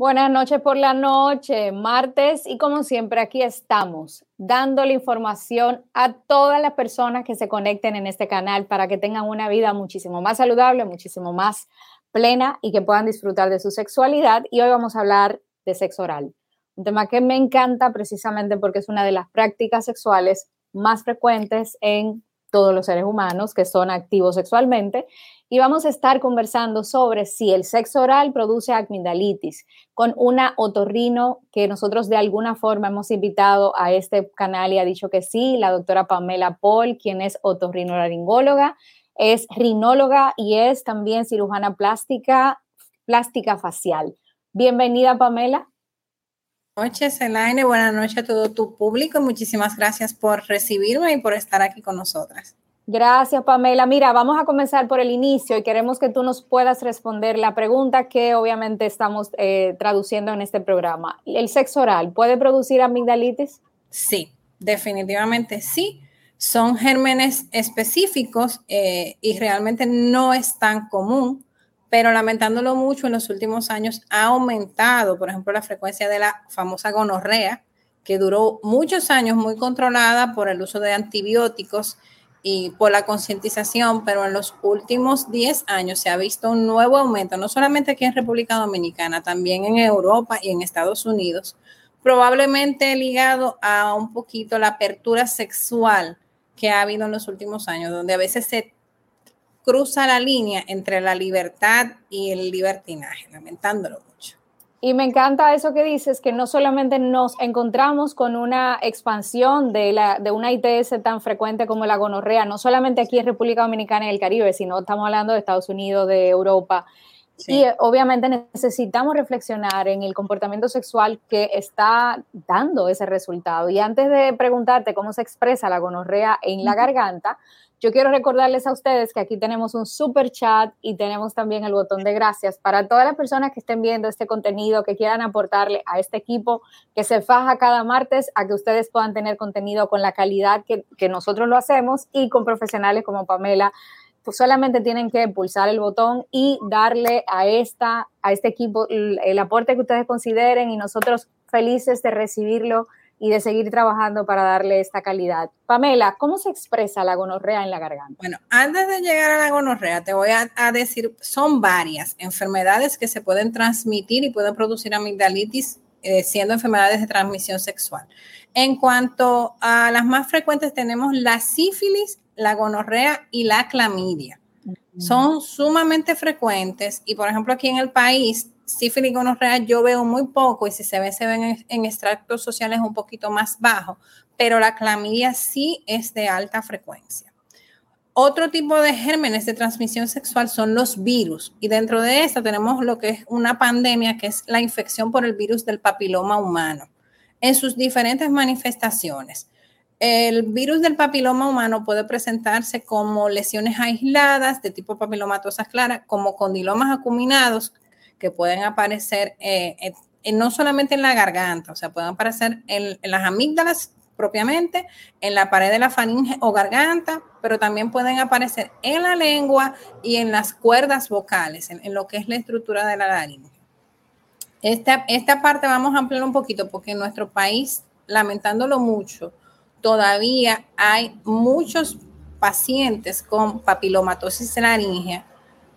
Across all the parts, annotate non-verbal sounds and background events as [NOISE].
Buenas noches por la noche, martes, y como siempre aquí estamos dándole información a todas las personas que se conecten en este canal para que tengan una vida muchísimo más saludable, muchísimo más plena y que puedan disfrutar de su sexualidad. Y hoy vamos a hablar de sexo oral, un tema que me encanta precisamente porque es una de las prácticas sexuales más frecuentes en todos los seres humanos que son activos sexualmente y vamos a estar conversando sobre si el sexo oral produce amigdalitis con una otorrino que nosotros de alguna forma hemos invitado a este canal y ha dicho que sí, la doctora Pamela Paul, quien es otorrinolaringóloga, es rinóloga y es también cirujana plástica, plástica facial. Bienvenida, Pamela. Buenas noches, Elaine. Buenas noches a todo tu público. Muchísimas gracias por recibirme y por estar aquí con nosotras. Gracias, Pamela. Mira, vamos a comenzar por el inicio y queremos que tú nos puedas responder la pregunta que obviamente estamos eh, traduciendo en este programa. ¿El sexo oral puede producir amigdalitis? Sí, definitivamente sí. Son gérmenes específicos eh, y realmente no es tan común, pero lamentándolo mucho, en los últimos años ha aumentado, por ejemplo, la frecuencia de la famosa gonorrea, que duró muchos años muy controlada por el uso de antibióticos y por la concientización, pero en los últimos 10 años se ha visto un nuevo aumento, no solamente aquí en República Dominicana, también en Europa y en Estados Unidos, probablemente ligado a un poquito la apertura sexual que ha habido en los últimos años, donde a veces se cruza la línea entre la libertad y el libertinaje, lamentándolo y me encanta eso que dices, que no solamente nos encontramos con una expansión de, la, de una ITS tan frecuente como la gonorrea, no solamente aquí en República Dominicana y el Caribe, sino estamos hablando de Estados Unidos, de Europa. Y eh, obviamente necesitamos reflexionar en el comportamiento sexual que está dando ese resultado. Y antes de preguntarte cómo se expresa la gonorrea en la garganta, yo quiero recordarles a ustedes que aquí tenemos un super chat y tenemos también el botón de gracias para todas las personas que estén viendo este contenido, que quieran aportarle a este equipo que se faja cada martes a que ustedes puedan tener contenido con la calidad que, que nosotros lo hacemos y con profesionales como Pamela. Pues solamente tienen que pulsar el botón y darle a, esta, a este equipo el, el aporte que ustedes consideren y nosotros felices de recibirlo y de seguir trabajando para darle esta calidad. Pamela, ¿cómo se expresa la gonorrea en la garganta? Bueno, antes de llegar a la gonorrea, te voy a, decir, son varias enfermedades que se pueden transmitir y pueden producir amigdalitis eh, siendo enfermedades de transmisión sexual. En cuanto a las más frecuentes, tenemos la sífilis, la gonorrea y la clamidia. Son sumamente frecuentes y, por ejemplo, aquí en el país sífilis gonorrea yo veo muy poco y si se ve, se ven en, extractos sociales un poquito más bajo, pero la clamidia sí es de alta frecuencia. Otro tipo de gérmenes de transmisión sexual son los virus y dentro de esta tenemos lo que es una pandemia que es la infección por el virus del papiloma humano en sus diferentes manifestaciones. El virus del papiloma humano puede presentarse como lesiones aisladas de tipo papilomatosa clara, como condilomas acuminados, que pueden aparecer eh, no solamente en la garganta, o sea, pueden aparecer en, las amígdalas propiamente, en la pared de la faringe o garganta, pero también pueden aparecer en la lengua y en las cuerdas vocales, en, lo que es la estructura de la laringe. Esta, esta parte vamos a ampliar un poquito porque en nuestro país, lamentándolo mucho, todavía hay muchos pacientes con papilomatosis laringea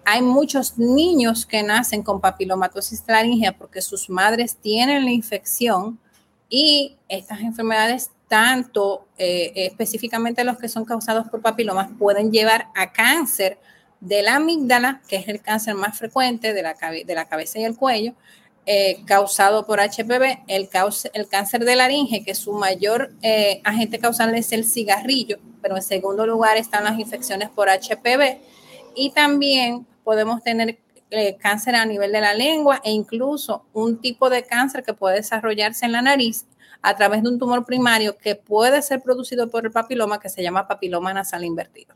hay muchos niños que nacen con papilomatosis laringea porque sus madres tienen la infección y estas enfermedades, tanto eh, específicamente los que son causados por papilomas, pueden llevar a cáncer de la amígdala, que es el cáncer más frecuente de la, cabeza y el cuello, eh, causado por HPV, el, el, cáncer de laringe, que su mayor eh, agente causal es el cigarrillo, pero en segundo lugar están las infecciones por HPV y también podemos tener eh, cáncer a nivel de la lengua e incluso un tipo de cáncer que puede desarrollarse en la nariz a través de un tumor primario que puede ser producido por el papiloma que se llama papiloma nasal invertido.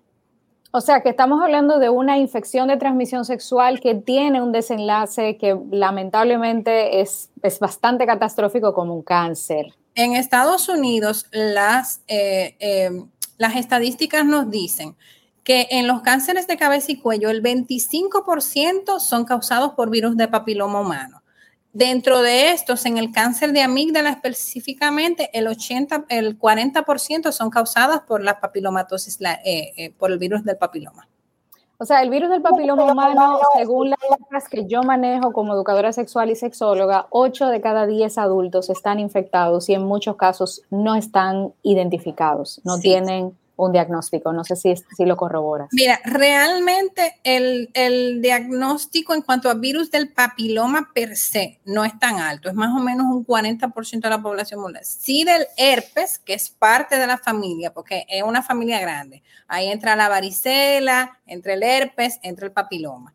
O sea que estamos hablando de una infección de transmisión sexual que tiene un desenlace que lamentablemente es, es bastante catastrófico como un cáncer. En Estados Unidos las, eh, eh, las estadísticas nos dicen que en los cánceres de cabeza y cuello el 25% son causados por virus de papiloma humano. Dentro de estos, en el cáncer de amígdala específicamente, el 80, el 40% son causadas por la papilomatosis, eh, eh, por el virus del papiloma. O sea, el virus del papiloma humano, según las que yo manejo como educadora sexual y sexóloga, 8 de cada 10 adultos están infectados y en muchos casos no están identificados, no tienen un diagnóstico. No sé si, si lo corroboras. Mira, realmente el, el, diagnóstico en cuanto a virus del papiloma per se no es tan alto, es más o menos un 40% de la población mundial. Sí del herpes, que es parte de la familia, porque es una familia grande. Ahí entra la varicela, entre el herpes, entra el papiloma.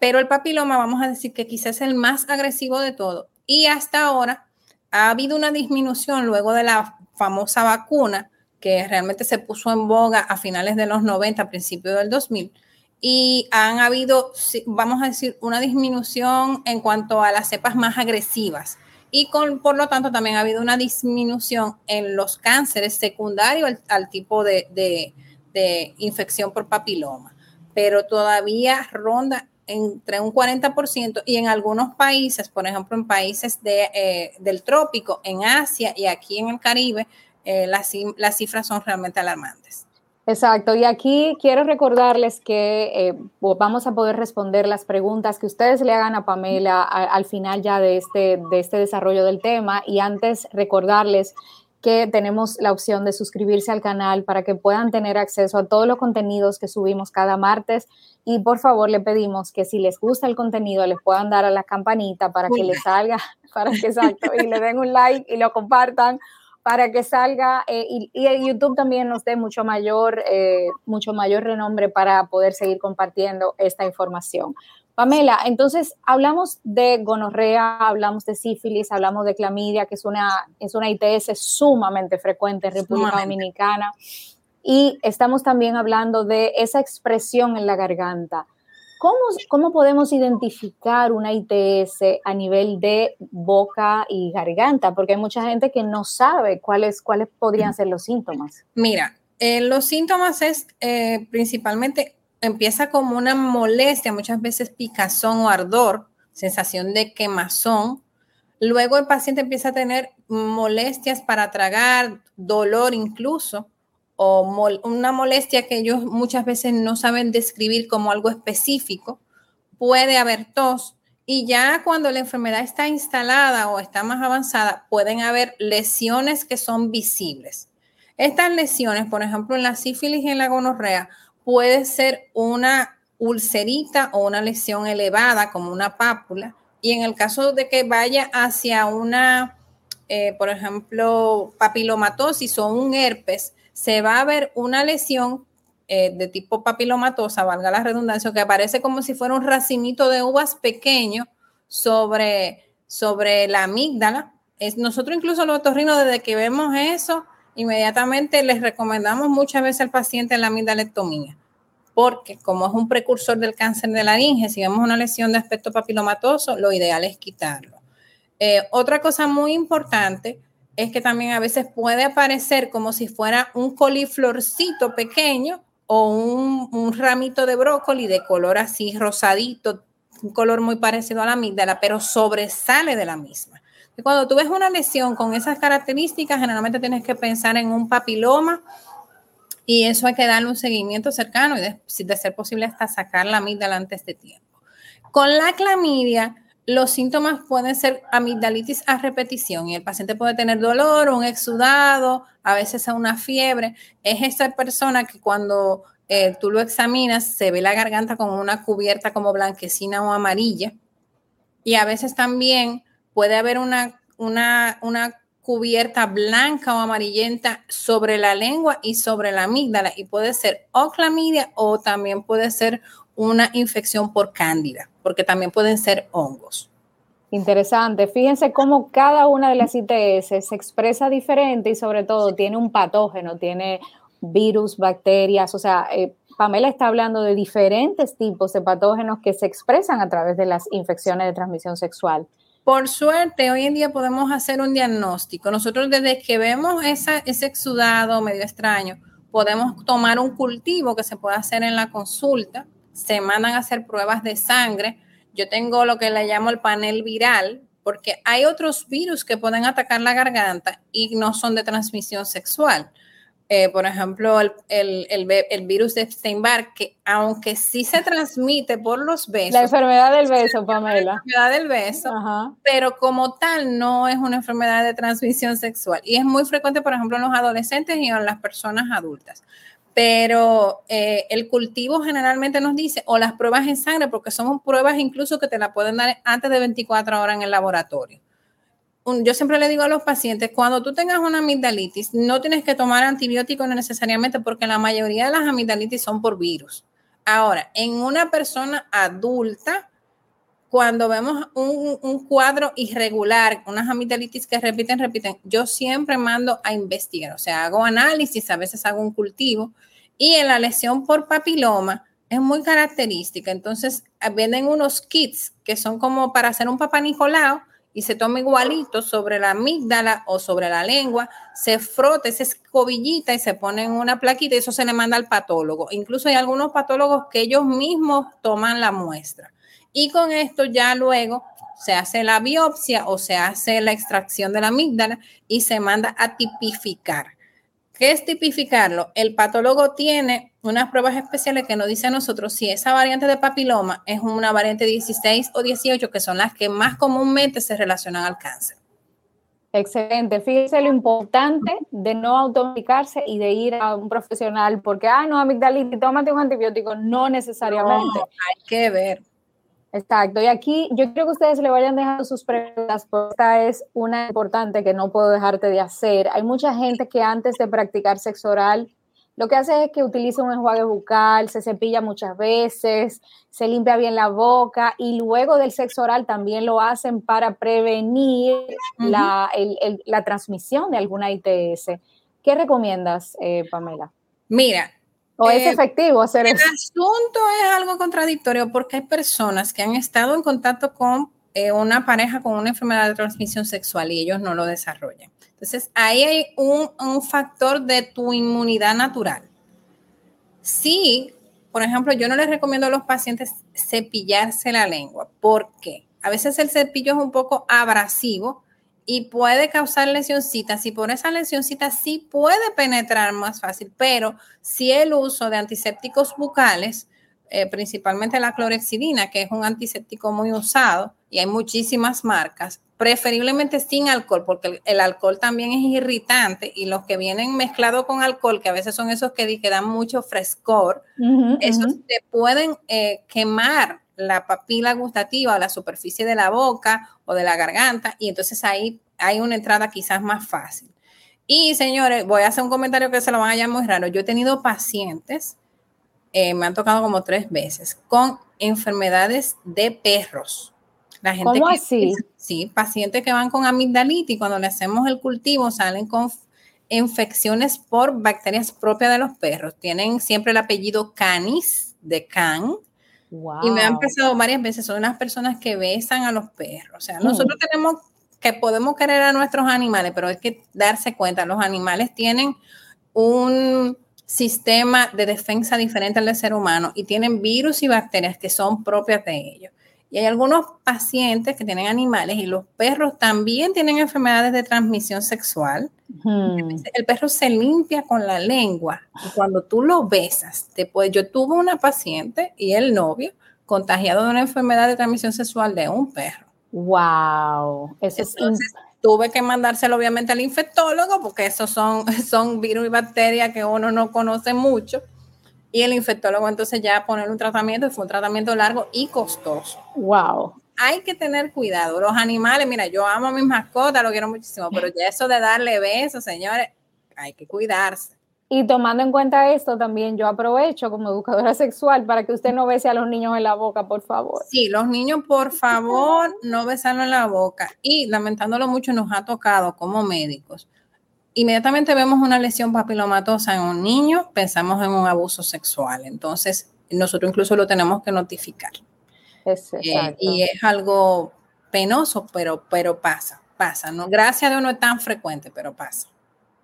Pero el papiloma, vamos a decir que quizás es el más agresivo de todo. Y hasta ahora ha habido una disminución luego de la famosa vacuna que realmente se puso en boga a finales de los 90, a principios del 2000, y han habido, vamos a decir, una disminución en cuanto a las cepas más agresivas. Y con, por lo tanto también ha habido una disminución en los cánceres secundarios al, tipo de, de, infección por papiloma. Pero todavía ronda entre un 40% y en algunos países, por ejemplo en países de, eh, del trópico, en Asia y aquí en el Caribe, eh, las, las, cifras son realmente alarmantes. Exacto, y aquí quiero recordarles que eh, vamos a poder responder las preguntas que ustedes le hagan a Pamela al final ya de este, de este desarrollo del tema y antes recordarles que tenemos la opción de suscribirse al canal para que puedan tener acceso a todos los contenidos que subimos cada martes y por favor le pedimos que si les gusta el contenido les puedan dar a la campanita para que les salga, [LAUGHS] para que exacto, y le den un like y lo compartan para que salga eh, y, YouTube también nos dé mucho mayor, eh, mucho mayor renombre para poder seguir compartiendo esta información. Pamela, entonces hablamos de gonorrea, hablamos de sífilis, hablamos de clamidia, que es una, es una ITS sumamente frecuente en República Dominicana, y estamos también hablando de esa expresión en la garganta. ¿Cómo, podemos identificar una ITS a nivel de boca y garganta? Porque hay mucha gente que no sabe cuáles, cuáles podrían ser los síntomas. Mira, eh, los síntomas es eh, principalmente, empieza como una molestia, muchas veces picazón o ardor, sensación de quemazón. Luego el paciente empieza a tener molestias para tragar, dolor incluso una molestia que ellos muchas veces no saben describir como algo específico, puede haber tos y ya cuando la enfermedad está instalada o está más avanzada, pueden haber lesiones que son visibles. Estas lesiones, por ejemplo, en la sífilis y en la gonorrea, puede ser una ulcerita o una lesión elevada como una pápula. Y en el caso de que vaya hacia una, eh, por ejemplo, papilomatosis o un herpes, se va a ver una lesión eh, de tipo papilomatosa, valga la redundancia, que aparece como si fuera un racimito de uvas pequeño sobre, sobre la amígdala. Es, nosotros incluso los otorrinos, desde que vemos eso, inmediatamente les recomendamos muchas veces al paciente la amigdalectomía, porque como es un precursor del cáncer de laringe, si vemos una lesión de aspecto papilomatoso, lo ideal es quitarlo. Eh, otra cosa muy importante es que también a veces puede aparecer como si fuera un coliflorcito pequeño o un, ramito de brócoli de color así rosadito, un color muy parecido a la amígdala, pero sobresale de la misma. cuando tú ves una lesión con esas características, generalmente tienes que pensar en un papiloma y eso hay que darle un seguimiento cercano y de, de ser posible hasta sacar la amígdala antes de tiempo. Con la clamidia, los síntomas pueden ser amigdalitis a repetición y el paciente puede tener dolor, un exudado, a veces una fiebre. Es esa persona que cuando eh, tú lo examinas se ve la garganta con una cubierta como blanquecina o amarilla y a veces también puede haber una, una, una cubierta blanca o amarillenta sobre la lengua y sobre la amígdala y puede ser o o también puede ser una infección por cándida, porque también pueden ser hongos. Interesante. Fíjense cómo cada una de las ITS se expresa diferente y sobre todo tiene un patógeno, tiene virus, bacterias. O sea, eh, Pamela está hablando de diferentes tipos de patógenos que se expresan a través de las infecciones de transmisión sexual. Por suerte, hoy en día podemos hacer un diagnóstico. Nosotros desde que vemos ese exudado medio extraño, podemos tomar un cultivo que se puede hacer en la consulta se mandan a hacer pruebas de sangre. Yo tengo lo que le llamo el panel viral, porque hay otros virus que pueden atacar la garganta y no son de transmisión sexual. Eh, por ejemplo, el, el, virus de Epstein-Barr, que aunque sí se transmite por los besos. La enfermedad del beso, Pamela. La enfermedad del beso, pero como tal no es una enfermedad de transmisión sexual. Y es muy frecuente, por ejemplo, en los adolescentes y en las personas adultas. Pero eh, el cultivo generalmente nos dice, o las pruebas en sangre, porque son pruebas incluso que te la pueden dar antes de 24 horas en el laboratorio yo siempre le digo a los pacientes, cuando tú tengas una amigdalitis, no tienes que tomar antibióticos necesariamente porque la mayoría de las amigdalitis son por virus. Ahora, en una persona adulta, cuando vemos un, cuadro irregular, unas amigdalitis que repiten, repiten, yo siempre mando a investigar, o sea, hago análisis, a veces hago un cultivo, y en la lesión por papiloma es muy característica. Entonces, venden unos kits que son como para hacer un papá y se toma igualito sobre la amígdala o sobre la lengua, se frota esa escobillita y se pone en una plaquita y eso se le manda al patólogo. Incluso hay algunos patólogos que ellos mismos toman la muestra. Y con esto ya luego se hace la biopsia o se hace la extracción de la amígdala y se manda a tipificar. ¿Qué es tipificarlo? El patólogo tiene unas pruebas especiales que nos dice a nosotros si esa variante de papiloma es una variante 16 o 18, que son las que más comúnmente se relacionan al cáncer. Excelente. Fíjese lo importante de no automedicarse y de ir a un profesional porque, ah, no, amigdalitis, tómate un antibiótico. No necesariamente. hay que ver. Exacto, y aquí yo quiero que ustedes le vayan dejando sus preguntas, porque esta es una importante que no puedo dejarte de hacer. Hay mucha gente que antes de practicar sexo oral, lo que hace es que utiliza un enjuague bucal, se cepilla muchas veces, se limpia bien la boca y luego del sexo oral también lo hacen para prevenir la, la, transmisión de alguna ITS. ¿Qué recomiendas, eh, Pamela? Mira, ¿O es eh, efectivo hacer eso? El asunto es algo contradictorio porque hay personas que han estado en contacto con eh, una pareja con una enfermedad de transmisión sexual y ellos no lo desarrollan. Entonces, ahí hay un, un factor de tu inmunidad natural. Sí, por ejemplo, yo no les recomiendo a los pacientes cepillarse la lengua. ¿Por qué? A veces el cepillo es un poco abrasivo y puede causar lesioncitas y por esa lesioncita sí puede penetrar más fácil, pero si el uso de antisépticos bucales, eh, principalmente la clorexidina, que es un antiséptico muy usado y hay muchísimas marcas, preferiblemente sin alcohol, porque el, alcohol también es irritante y los que vienen mezclados con alcohol, que a veces son esos que, dan mucho frescor, esos te pueden eh, quemar la papila gustativa o la superficie de la boca o de la garganta y entonces ahí hay una entrada quizás más fácil. Y señores, voy a hacer un comentario que se lo van a llamar muy raro. Yo he tenido pacientes, eh, me han tocado como tres veces, con enfermedades de perros. La gente ¿Cómo así? Sí, pacientes que van con amigdalitis cuando le hacemos el cultivo salen con infecciones por bacterias propias de los perros. Tienen siempre el apellido Canis, de Can, y me han pasado varias veces, son unas personas que besan a los perros. O sea, mm. nosotros tenemos que podemos querer a nuestros animales, pero hay que darse cuenta, los animales tienen un sistema de defensa diferente al del ser humano y tienen virus y bacterias que son propias de ellos. Y hay algunos pacientes que tienen animales y los perros también tienen enfermedades de transmisión sexual. El perro se limpia con la lengua y cuando tú lo besas, después yo tuve una paciente y el novio contagiado de una enfermedad de transmisión sexual de un perro. Wow, eso Entonces, tuve que mandárselo obviamente al infectólogo porque esos son, [LAUGHS] son virus y bacterias que uno no conoce mucho y el infectólogo entonces ya poner un tratamiento, fue un tratamiento largo y costoso. Wow. Hay que tener cuidado. Los animales, mira, yo amo a mis mascotas, lo quiero muchísimo, pero ya eso de darle besos, señores, hay que cuidarse. Y tomando en cuenta esto, también yo aprovecho como educadora sexual para que usted no bese a los niños en la boca, por favor. Sí, los niños, por favor, no besarlo en la boca. Y lamentándolo mucho, nos ha tocado como médicos inmediatamente vemos una lesión papilomatosa en un niño, pensamos en un abuso sexual. Entonces, nosotros incluso lo tenemos que notificar. Eh, y es algo penoso, pero, pero pasa, pasa. ¿no? Gracias a Dios no es tan frecuente, pero pasa.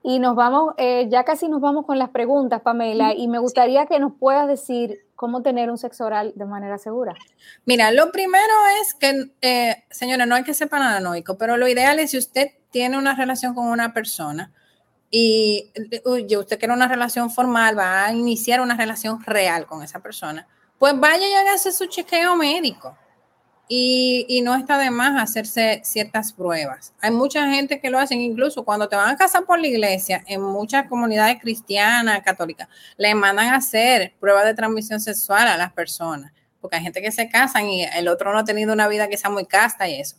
Y nos vamos, eh, ya casi nos vamos con las preguntas, Pamela, y me gustaría que nos puedas decir cómo tener un sexo oral de manera segura? Mira, lo primero es que, eh, señora, no hay que ser paranoico, pero lo ideal es si usted tiene una relación con una persona y usted quiere una relación formal, va a iniciar una relación real con esa persona, pues vaya y hágase su chequeo médico y, no está de más hacerse ciertas pruebas. Hay mucha gente que lo hacen, incluso cuando te van a casar por la iglesia, en muchas comunidades cristianas, católicas, le mandan a hacer pruebas de transmisión sexual a las personas, porque hay gente que se casan y el otro no ha tenido una vida que sea muy casta y eso.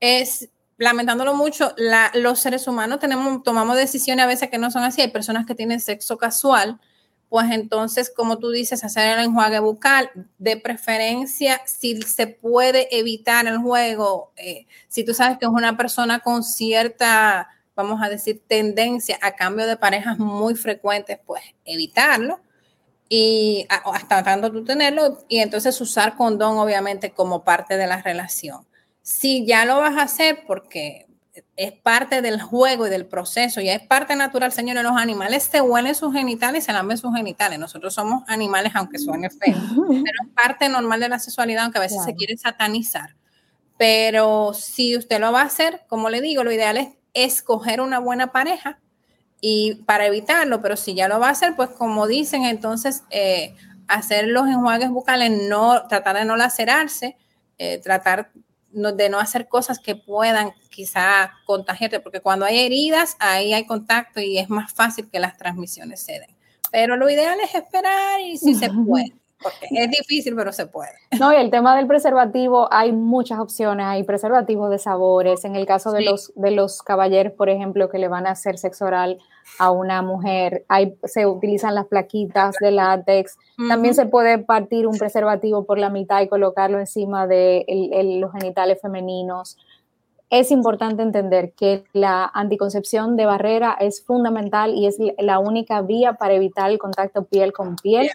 Es, lamentándolo mucho, los seres humanos tenemos, tomamos decisiones a veces que no son así. Hay personas que tienen sexo casual pues entonces, como tú dices, hacer el enjuague bucal, de preferencia, si se puede evitar el juego, eh, si tú sabes que es una persona con cierta, vamos a decir, tendencia a cambio de parejas muy frecuentes, pues evitarlo y hasta tanto tú tenerlo y entonces usar condón obviamente como parte de la relación. Si ya lo vas a hacer porque es parte del juego y del proceso, y es parte natural, señores, los animales se huelen sus genitales y se lamen sus genitales. Nosotros somos animales, aunque suene feo, [LAUGHS] pero es parte normal de la sexualidad, aunque a veces se quiere satanizar. Pero si usted lo va a hacer, como le digo, lo ideal es escoger una buena pareja y para evitarlo, pero si ya lo va a hacer, pues como dicen, entonces eh, hacer los enjuagues bucales, no, tratar de no lacerarse, eh, tratar de no hacer cosas que puedan quizá contagiarte, porque cuando hay heridas, ahí hay contacto y es más fácil que las transmisiones se den. Pero lo ideal es esperar y si se puede. Porque [LAUGHS] es difícil, pero se puede. [LAUGHS] No, y el tema del preservativo, hay muchas opciones, hay preservativos de sabores. En el caso de, los, de los caballeros, por ejemplo, que le van a hacer sexo oral a una mujer, hay, se utilizan las plaquitas de látex. También se puede partir un preservativo por la mitad y colocarlo encima de los genitales femeninos. Es importante entender que la anticoncepción de barrera es fundamental y es la única vía para evitar el contacto piel con piel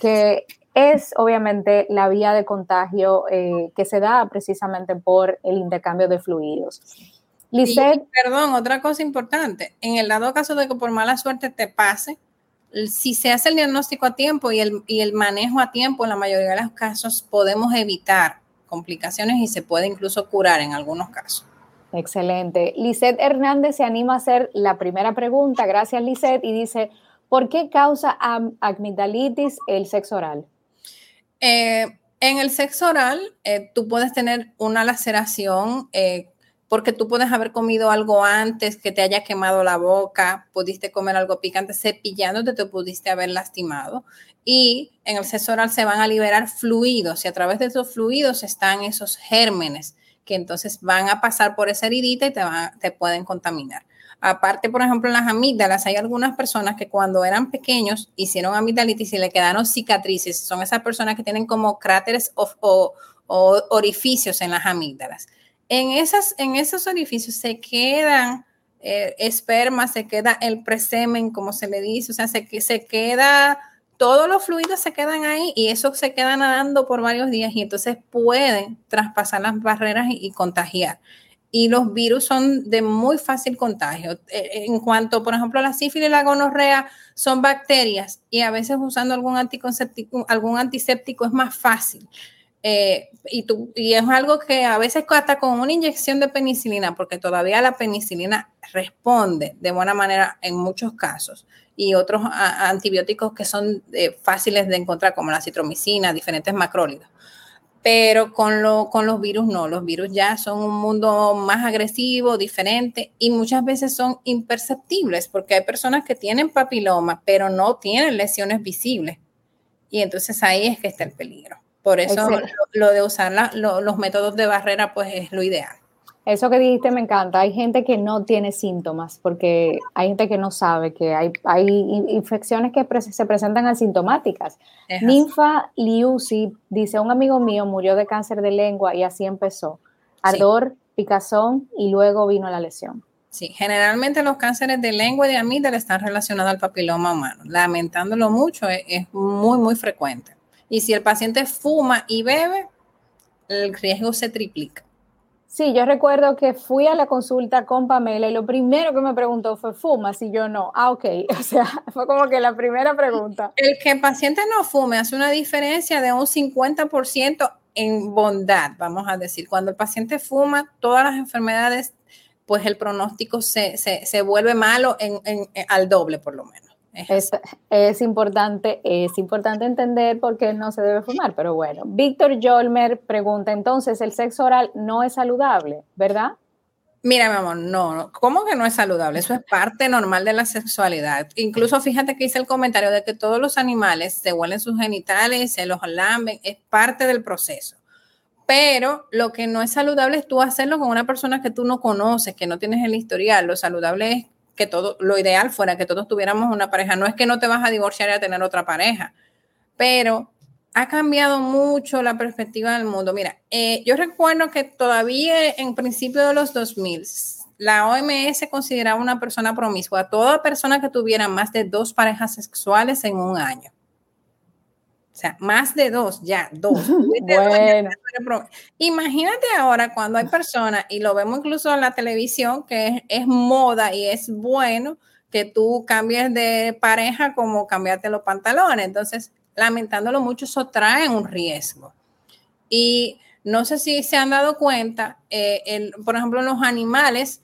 que es obviamente la vía de contagio eh, que se da precisamente por el intercambio de fluidos. Lisette. perdón, otra cosa importante. En el dado caso de que por mala suerte te pase, si se hace el diagnóstico a tiempo y el, y el manejo a tiempo, en la mayoría de los casos podemos evitar complicaciones y se puede incluso curar en algunos casos. Excelente. Lisette Hernández se anima a hacer la primera pregunta. Gracias, Lisette. Y dice, ¿Por qué causa amigdalitis el sexo oral? Eh, en el sexo oral, eh, tú puedes tener una laceración eh, porque tú puedes haber comido algo antes que te haya quemado la boca, pudiste comer algo picante, cepillándote te pudiste haber lastimado. Y en el sexo oral se van a liberar fluidos y a través de esos fluidos están esos gérmenes que entonces van a pasar por esa heridita y te, te pueden contaminar. Aparte, por ejemplo, en las amígdalas, hay algunas personas que cuando eran pequeños hicieron amigdalitis y le quedaron cicatrices. Son esas personas que tienen como cráteres o, orificios en las amígdalas. En, esas, en esos orificios se quedan eh, esperma, se queda el presemen, como se le dice, o sea, se, se queda, todos los fluidos se quedan ahí y eso se queda nadando por varios días y entonces pueden traspasar las barreras y contagiar y los virus son de muy fácil contagio. Eh, en cuanto, por ejemplo, la sífilis y la gonorrea son bacterias y a veces usando algún anticonceptivo, algún antiséptico es más fácil. Eh, y, es algo que a veces hasta con una inyección de penicilina, porque todavía la penicilina responde de buena manera en muchos casos, y otros antibióticos que son eh, fáciles de encontrar, como la citromicina, diferentes macrólidos pero con, lo, con los virus no, los virus ya son un mundo más agresivo, diferente y muchas veces son imperceptibles porque hay personas que tienen papiloma, pero no tienen lesiones visibles. Y entonces ahí es que está el peligro. Por eso lo, de usar los métodos de barrera pues es lo ideal. Eso que dijiste me encanta. Hay gente que no tiene síntomas porque hay gente que no sabe que hay, hay infecciones que se presentan asintomáticas. Ninfa Liusi dice, un amigo mío murió de cáncer de lengua y así empezó. Ardor, picazón y luego vino la lesión. Sí, generalmente los cánceres de lengua y de amígdala están relacionados al papiloma humano. Lamentándolo mucho, es, es muy, muy frecuente. Y si el paciente fuma y bebe, el riesgo se triplica. Sí, yo recuerdo que fui a la consulta con Pamela y lo primero que me preguntó fue, ¿fumas? Y yo no. Ah, ok. [LAUGHS] O sea, fue como que la primera pregunta. El que el paciente no fume hace una diferencia de un 50% en bondad, vamos a decir. Cuando el paciente fuma, todas las enfermedades, pues el pronóstico se, vuelve malo en, al doble por lo menos. Es, es, importante, es importante entender por qué no se debe fumar, pero bueno. Víctor Jolmer pregunta, entonces, el sexo oral no es saludable, ¿verdad? Mira, mi amor, no, ¿cómo que no es saludable? Eso es parte normal de la sexualidad. Incluso fíjate que hice el comentario de que todos los animales se huelen sus genitales, se los lamben, es parte del proceso. Pero lo que no es saludable es tú hacerlo con una persona que tú no conoces, que no tienes el historial. Lo saludable es que todo, lo ideal fuera que todos tuviéramos una pareja. No es que no te vas a divorciar y a tener otra pareja, pero ha cambiado mucho la perspectiva del mundo. Mira, eh, yo recuerdo que todavía en principio de los 2000, la OMS consideraba una persona promiscua toda persona que tuviera más de dos parejas sexuales en un año. O sea, más de dos, ya, dos. [LAUGHS] bueno. Imagínate ahora cuando hay personas, y lo vemos incluso en la televisión, que es, moda y es bueno que tú cambies de pareja como cambiarte los pantalones. Entonces, lamentándolo mucho, eso trae un riesgo. Y no sé si se han dado cuenta, eh, por ejemplo, los animales,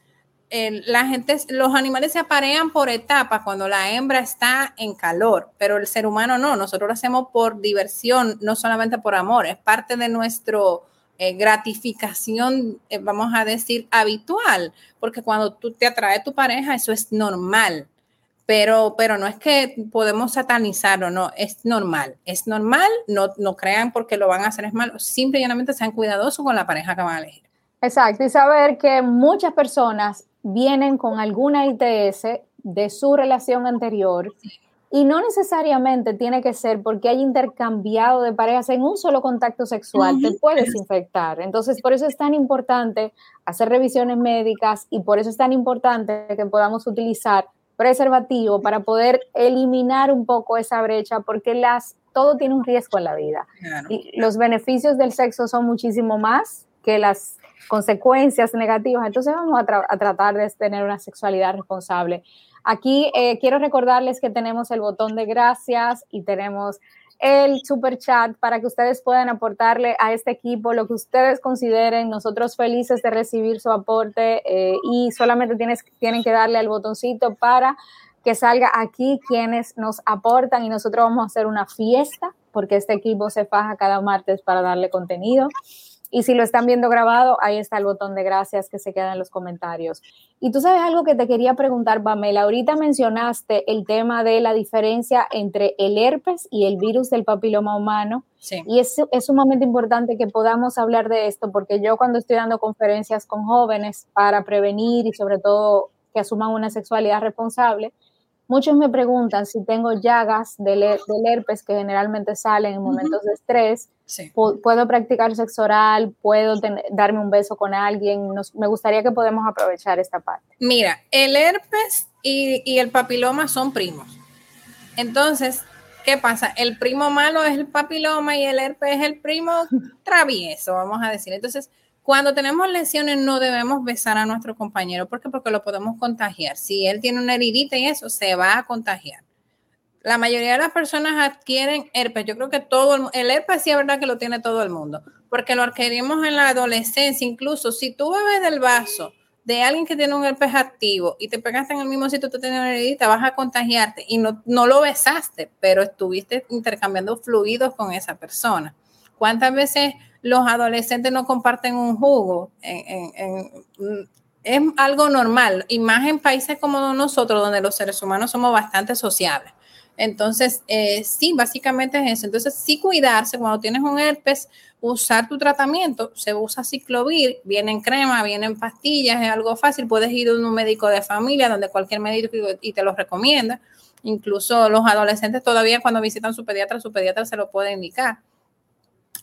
la gente, los animales se aparean por etapas cuando la hembra está en calor, pero el ser humano no, nosotros lo hacemos por diversión, no solamente por amor, es parte de nuestro eh, gratificación, eh, vamos a decir, habitual, porque cuando tú te atrae tu pareja, eso es normal. Pero, pero no es que podemos satanizarlo, no, es normal, es normal, no, no crean porque lo van a hacer es malo, simplemente sean cuidadosos con la pareja que van a elegir. Exacto, y saber que muchas personas vienen con alguna ITS de su relación anterior y no necesariamente tiene que ser porque hay intercambiado de parejas en un solo contacto sexual, te puedes infectar. Entonces, por eso es tan importante hacer revisiones médicas y por eso es tan importante que podamos utilizar preservativo para poder eliminar un poco esa brecha porque las todo tiene un riesgo en la vida. Y los beneficios del sexo son muchísimo más que las consecuencias negativas. Entonces vamos a, tratar de tener una sexualidad responsable. Aquí eh, quiero recordarles que tenemos el botón de gracias y tenemos el super chat para que ustedes puedan aportarle a este equipo lo que ustedes consideren. Nosotros felices de recibir su aporte eh, y solamente tienes, tienen que darle al botoncito para que salga aquí quienes nos aportan y nosotros vamos a hacer una fiesta porque este equipo se faja cada martes para darle contenido. Y si lo están viendo grabado, ahí está el botón de gracias que se queda en los comentarios. Y tú sabes algo que te quería preguntar, Pamela. Ahorita mencionaste el tema de la diferencia entre el herpes y el virus del papiloma humano. Sí. Y es, es sumamente importante que podamos hablar de esto, porque yo cuando estoy dando conferencias con jóvenes para prevenir y sobre todo que asuman una sexualidad responsable, Muchos me preguntan si tengo llagas del, herpes que generalmente salen en momentos de estrés. ¿Puedo practicar sexo oral? ¿Puedo darme un beso con alguien? me gustaría que podamos aprovechar esta parte. Mira, el herpes y, y el papiloma son primos. Entonces, ¿qué pasa? El primo malo es el papiloma y el herpes es el primo [LAUGHS] travieso, vamos a decir. Entonces, cuando tenemos lesiones no debemos besar a nuestro compañero. ¿Por qué? Porque lo podemos contagiar. Si él tiene una heridita y eso, se va a contagiar. La mayoría de las personas adquieren herpes. Yo creo que todo el, el herpes sí es verdad que lo tiene todo el mundo, porque lo adquirimos en la adolescencia. Incluso si tú bebes del vaso de alguien que tiene un herpes activo y te pegaste en el mismo sitio, tú tienes una heridita, vas a contagiarte y no, no lo besaste, pero estuviste intercambiando fluidos con esa persona. ¿Cuántas veces los adolescentes no comparten un jugo? es algo normal, y más en países como nosotros, donde los seres humanos somos bastante sociables. Entonces, eh, sí, básicamente es eso. Entonces, sí cuidarse cuando tienes un herpes, usar tu tratamiento, se usa ciclovir, viene en crema, viene en pastillas, es algo fácil, puedes ir a un médico de familia, donde cualquier médico y te lo recomienda. Incluso los adolescentes todavía cuando visitan su pediatra, su pediatra se lo puede indicar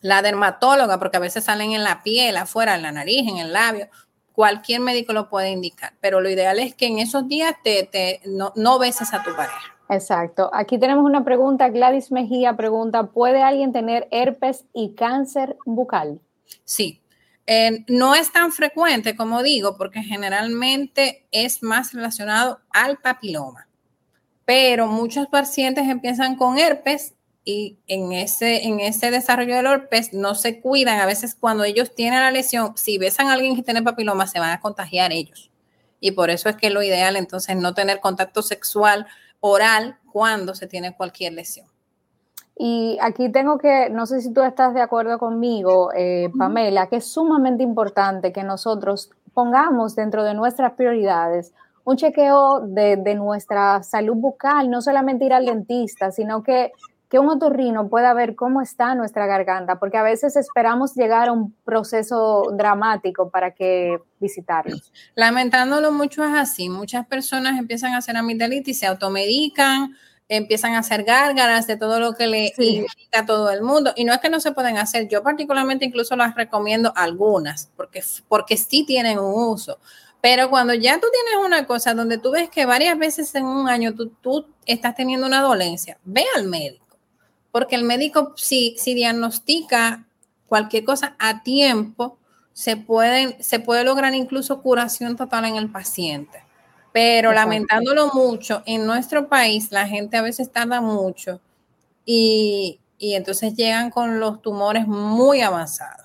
la dermatóloga, porque a veces salen en la piel, afuera, en la nariz, en el labio. Cualquier médico lo puede indicar, pero lo ideal es que en esos días te, no, no beses a tu pareja. Exacto. Aquí tenemos una pregunta. Gladys Mejía pregunta, ¿puede alguien tener herpes y cáncer bucal? Sí. no es tan frecuente, como digo, porque generalmente es más relacionado al papiloma. Pero muchos pacientes empiezan con herpes y en ese, en ese desarrollo del herpes no se cuidan. A veces cuando ellos tienen la lesión, si besan a alguien que tiene papiloma, se van a contagiar ellos. Y por eso es que lo ideal entonces no tener contacto sexual oral cuando se tiene cualquier lesión. Y aquí tengo que, no sé si tú estás de acuerdo conmigo, eh, Pamela, que es sumamente importante que nosotros pongamos dentro de nuestras prioridades un chequeo de, de, nuestra salud bucal, no solamente ir al dentista, sino que que un otorrino pueda ver cómo está nuestra garganta, porque a veces esperamos llegar a un proceso dramático para que visitarlos. Lamentándolo mucho es así, muchas personas empiezan a hacer amigdalitis, se automedican, empiezan a hacer gárgaras de todo lo que le indica a todo el mundo. Y no es que no se pueden hacer, yo particularmente incluso las recomiendo algunas, porque, porque sí tienen un uso. Pero cuando ya tú tienes una cosa donde tú ves que varias veces en un año tú, tú estás teniendo una dolencia, ve al médico porque el médico si, si diagnostica cualquier cosa a tiempo, se, pueden, se puede lograr incluso curación total en el paciente. Pero lamentándolo mucho, en nuestro país la gente a veces tarda mucho y, y entonces llegan con los tumores muy avanzados.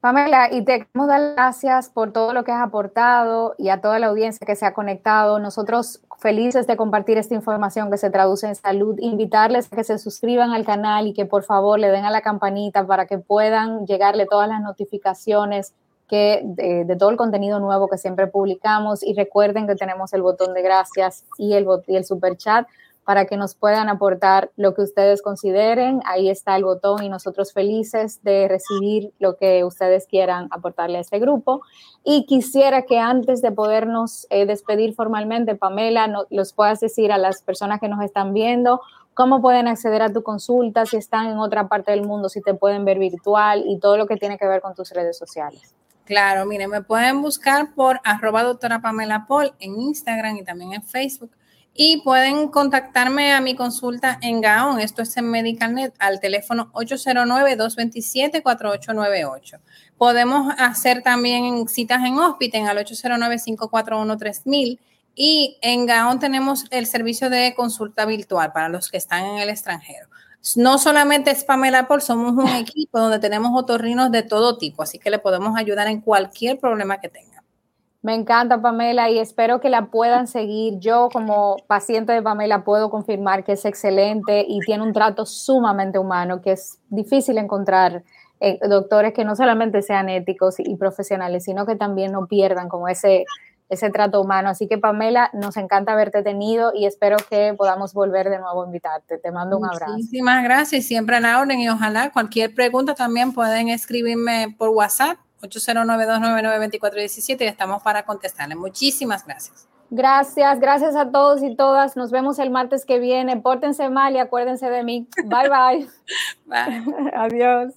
Pamela, y te queremos dar gracias por todo lo que has aportado y a toda la audiencia que se ha conectado. Nosotros felices de compartir esta información que se traduce en salud, invitarles a que se suscriban al canal y que por favor le den a la campanita para que puedan llegarle todas las notificaciones que de, todo el contenido nuevo que siempre publicamos y recuerden que tenemos el botón de gracias y el, y el super chat para que nos puedan aportar lo que ustedes consideren. Ahí está el botón y nosotros felices de recibir lo que ustedes quieran aportarle a este grupo. Y quisiera que antes de podernos eh, despedir formalmente, Pamela, no, los puedas decir a las personas que nos están viendo cómo pueden acceder a tu consulta, si están en otra parte del mundo, si te pueden ver virtual y todo lo que tiene que ver con tus redes sociales. Claro, miren, me pueden buscar por arroba doctora Pamela Paul en Instagram y también en Facebook y pueden contactarme a mi consulta en Gaon, esto es en MedicalNet, al teléfono 809-227-4898. Podemos hacer también citas en Hospital al 809-541-3000 y en Gaon tenemos el servicio de consulta virtual para los que están en el extranjero. No solamente es Pamela Paul, somos un [LAUGHS] equipo donde tenemos otorrinos de todo tipo, así que le podemos ayudar en cualquier problema que tenga. Me encanta Pamela y espero que la puedan seguir. Yo como paciente de Pamela puedo confirmar que es excelente y tiene un trato sumamente humano, que es difícil encontrar eh, doctores que no solamente sean éticos y profesionales, sino que también no pierdan como ese, ese trato humano. Así que Pamela, nos encanta haberte tenido y espero que podamos volver de nuevo a invitarte. Te mando un abrazo. Muchísimas gracias, siempre a la orden y ojalá cualquier pregunta también pueden escribirme por WhatsApp 809-299-2417 y estamos para contestarle. Muchísimas gracias. Gracias, gracias a todos y todas. Nos vemos el martes que viene. Pórtense mal y acuérdense de mí. Bye bye. [LAUGHS] Bye. [LAUGHS] Adiós.